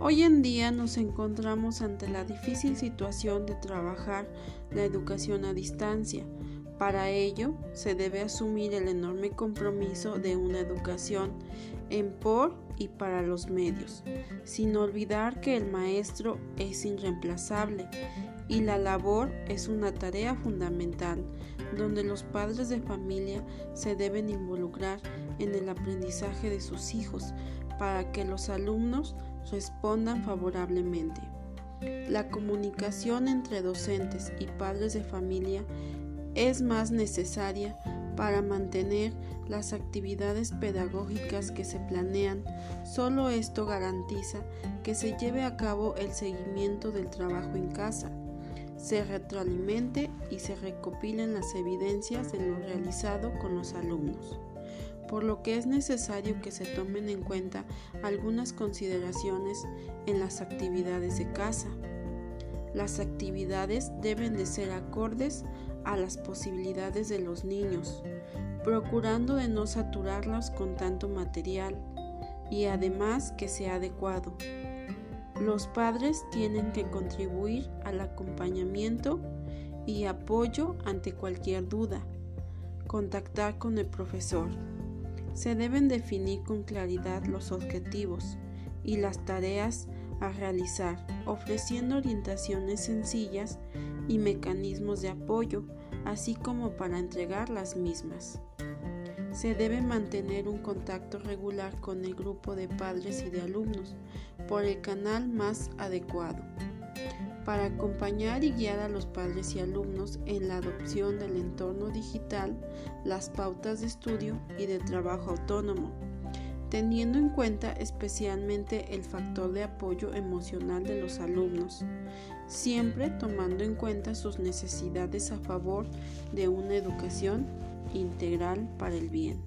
Hoy en día nos encontramos ante la difícil situación de trabajar la educación a distancia. Para ello, se debe asumir el enorme compromiso de una educación en por y para los medios, sin olvidar que el maestro es irreemplazable y la labor es una tarea fundamental donde los padres de familia se deben involucrar en el aprendizaje de sus hijos para que los alumnos respondan favorablemente. La comunicación entre docentes y padres de familia es más necesaria para mantener las actividades pedagógicas que se planean. Solo esto garantiza que se lleve a cabo el seguimiento del trabajo en casa se retroalimente y se recopilen las evidencias de lo realizado con los alumnos, por lo que es necesario que se tomen en cuenta algunas consideraciones en las actividades de casa. Las actividades deben de ser acordes a las posibilidades de los niños, procurando de no saturarlos con tanto material y además que sea adecuado los padres tienen que contribuir al acompañamiento y apoyo ante cualquier duda. Contactar con el profesor. Se deben definir con claridad los objetivos y las tareas a realizar, ofreciendo orientaciones sencillas y mecanismos de apoyo, así como para entregar las mismas. Se debe mantener un contacto regular con el grupo de padres y de alumnos por el canal más adecuado para acompañar y guiar a los padres y alumnos en la adopción del entorno digital, las pautas de estudio y de trabajo autónomo, teniendo en cuenta especialmente el factor de apoyo emocional de los alumnos, siempre tomando en cuenta sus necesidades a favor de una educación integral para el bien.